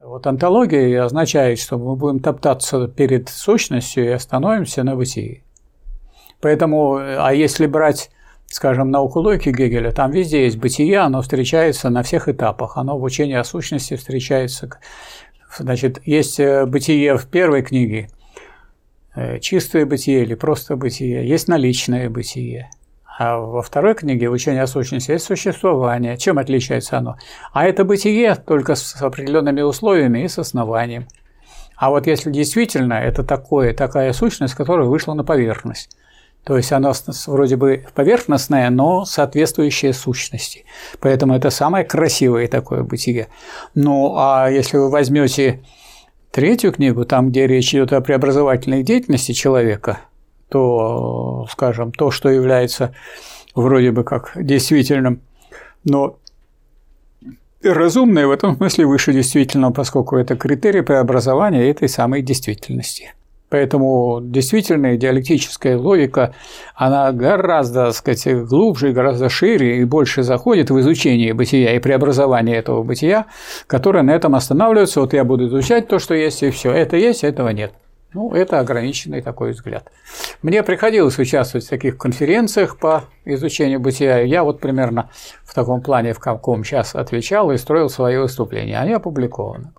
Вот антология означает, что мы будем топтаться перед сущностью и остановимся на бытии. Поэтому, а если брать, скажем, науку логики Гегеля, там везде есть бытие, оно встречается на всех этапах, оно в учении о сущности встречается. Значит, есть э, бытие в первой книге, э, чистое бытие или просто бытие, есть наличное бытие – а во второй книге «Учение о сущности» есть существование. Чем отличается оно? А это бытие только с определенными условиями и с основанием. А вот если действительно это такое, такая сущность, которая вышла на поверхность, то есть она вроде бы поверхностная, но соответствующая сущности. Поэтому это самое красивое такое бытие. Ну, а если вы возьмете третью книгу, там, где речь идет о преобразовательной деятельности человека – то, скажем, то, что является вроде бы как действительным, но разумное в этом смысле выше действительного, поскольку это критерий преобразования этой самой действительности. Поэтому действительная диалектическая логика, она гораздо, так сказать, глубже, гораздо шире и больше заходит в изучение бытия и преобразование этого бытия, которое на этом останавливается. Вот я буду изучать то, что есть, и все. Это есть, этого нет. Ну, это ограниченный такой взгляд. Мне приходилось участвовать в таких конференциях по изучению бытия. Я вот примерно в таком плане, в каком сейчас отвечал и строил свои выступления. Они опубликованы.